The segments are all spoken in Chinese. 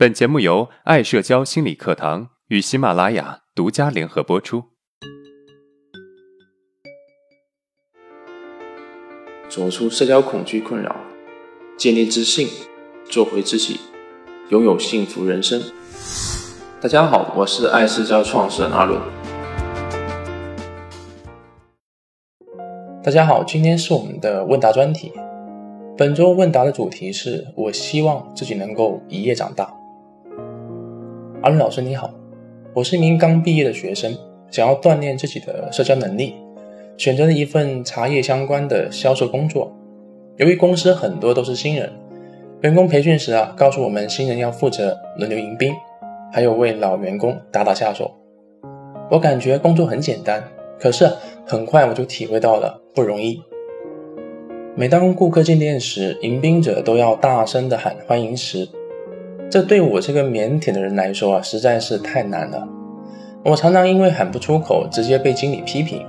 本节目由爱社交心理课堂与喜马拉雅独家联合播出。走出社交恐惧困扰，建立自信，做回自己，拥有幸福人生。大家好，我是爱社交创始人阿伦。大家好，今天是我们的问答专题。本周问答的主题是我希望自己能够一夜长大。阿伦老师你好，我是一名刚毕业的学生，想要锻炼自己的社交能力，选择了一份茶叶相关的销售工作。由于公司很多都是新人，员工培训时啊，告诉我们新人要负责轮流迎宾，还有为老员工打打下手。我感觉工作很简单，可是很快我就体会到了不容易。每当顾客进店时，迎宾者都要大声的喊欢迎时，这对我这个腼腆的人来说啊，实在是太难了。我常常因为喊不出口，直接被经理批评。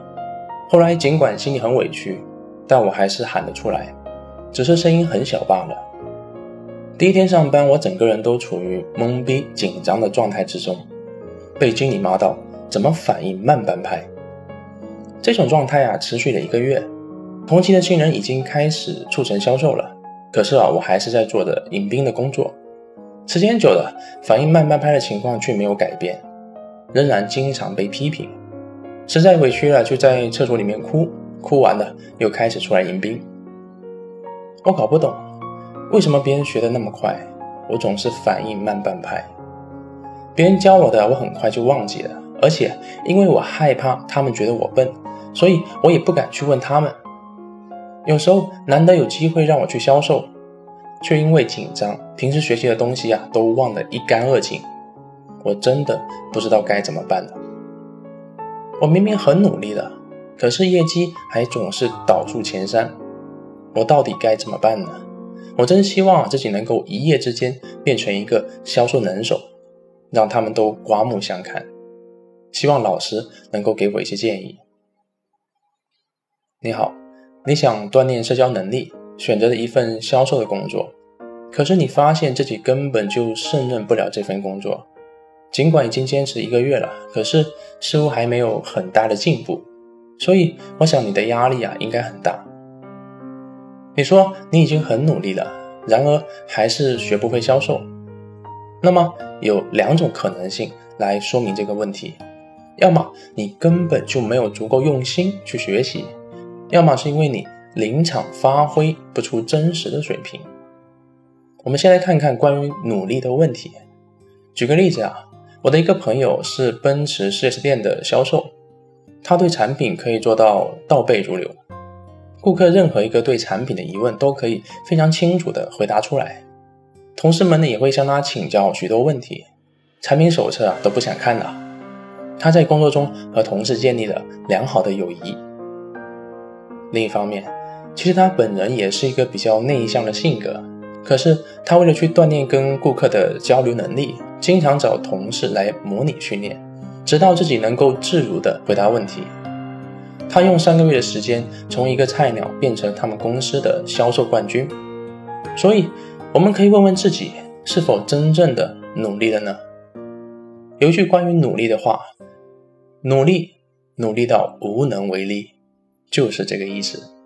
后来尽管心里很委屈，但我还是喊了出来，只是声音很小罢了。第一天上班，我整个人都处于懵逼紧张的状态之中，被经理骂到怎么反应慢半拍。这种状态啊，持续了一个月。同期的新人已经开始促成销售了，可是啊，我还是在做着迎宾的工作。时间久了，反应慢半拍的情况却没有改变，仍然经常被批评。实在委屈了，就在厕所里面哭，哭完了又开始出来迎宾。我搞不懂，为什么别人学的那么快，我总是反应慢半拍。别人教我的，我很快就忘记了，而且因为我害怕他们觉得我笨，所以我也不敢去问他们。有时候难得有机会让我去销售，却因为紧张，平时学习的东西啊都忘得一干二净。我真的不知道该怎么办了。我明明很努力的，可是业绩还总是倒数前三。我到底该怎么办呢？我真希望自己能够一夜之间变成一个销售能手，让他们都刮目相看。希望老师能够给我一些建议。你好。你想锻炼社交能力，选择了一份销售的工作，可是你发现自己根本就胜任不了这份工作。尽管已经坚持一个月了，可是似乎还没有很大的进步。所以，我想你的压力啊应该很大。你说你已经很努力了，然而还是学不会销售。那么有两种可能性来说明这个问题：要么你根本就没有足够用心去学习。要么是因为你临场发挥不出真实的水平。我们先来看看关于努力的问题。举个例子啊，我的一个朋友是奔驰 4S 店的销售，他对产品可以做到倒背如流，顾客任何一个对产品的疑问都可以非常清楚的回答出来。同事们呢也会向他请教许多问题，产品手册啊都不想看了。他在工作中和同事建立了良好的友谊。另一方面，其实他本人也是一个比较内向的性格，可是他为了去锻炼跟顾客的交流能力，经常找同事来模拟训练，直到自己能够自如的回答问题。他用三个月的时间，从一个菜鸟变成他们公司的销售冠军。所以，我们可以问问自己，是否真正的努力了呢？有一句关于努力的话：努力，努力到无能为力。就是这个意思。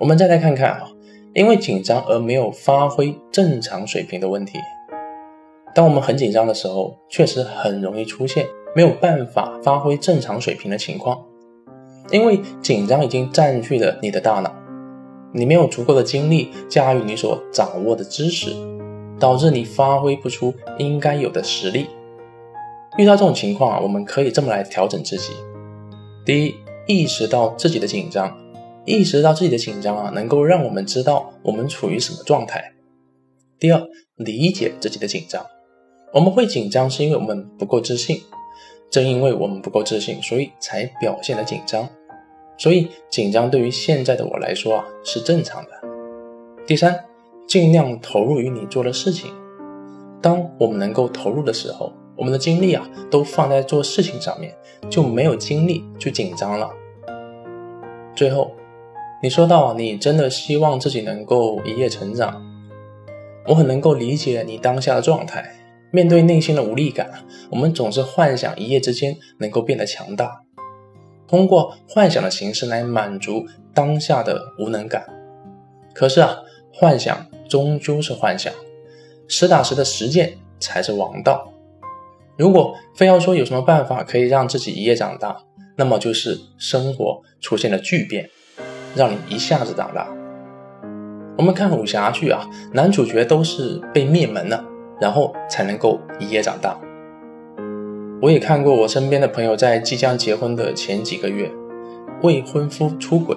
我们再来看看啊，因为紧张而没有发挥正常水平的问题。当我们很紧张的时候，确实很容易出现没有办法发挥正常水平的情况。因为紧张已经占据了你的大脑，你没有足够的精力驾驭你所掌握的知识，导致你发挥不出应该有的实力。遇到这种情况啊，我们可以这么来调整自己：第一。意识到自己的紧张，意识到自己的紧张啊，能够让我们知道我们处于什么状态。第二，理解自己的紧张，我们会紧张是因为我们不够自信，正因为我们不够自信，所以才表现的紧张。所以紧张对于现在的我来说啊是正常的。第三，尽量投入于你做的事情。当我们能够投入的时候。我们的精力啊，都放在做事情上面，就没有精力去紧张了。最后，你说到你真的希望自己能够一夜成长，我很能够理解你当下的状态。面对内心的无力感，我们总是幻想一夜之间能够变得强大，通过幻想的形式来满足当下的无能感。可是啊，幻想终究是幻想，实打实的实践才是王道。如果非要说有什么办法可以让自己一夜长大，那么就是生活出现了巨变，让你一下子长大。我们看武侠剧啊，男主角都是被灭门了。然后才能够一夜长大。我也看过我身边的朋友在即将结婚的前几个月，未婚夫出轨，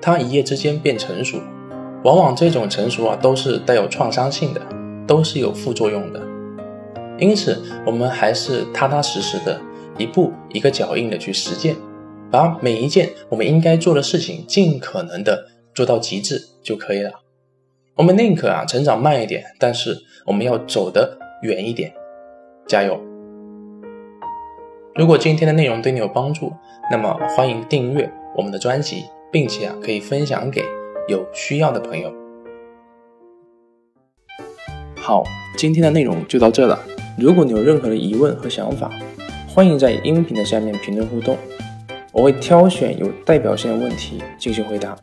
他一夜之间变成熟。往往这种成熟啊，都是带有创伤性的，都是有副作用的。因此，我们还是踏踏实实的，一步一个脚印的去实践，把每一件我们应该做的事情尽可能的做到极致就可以了。我们宁可啊成长慢一点，但是我们要走得远一点，加油！如果今天的内容对你有帮助，那么欢迎订阅我们的专辑，并且啊可以分享给有需要的朋友。好，今天的内容就到这了。如果你有任何的疑问和想法，欢迎在音频的下面评论互动，我会挑选有代表性的问题进行回答。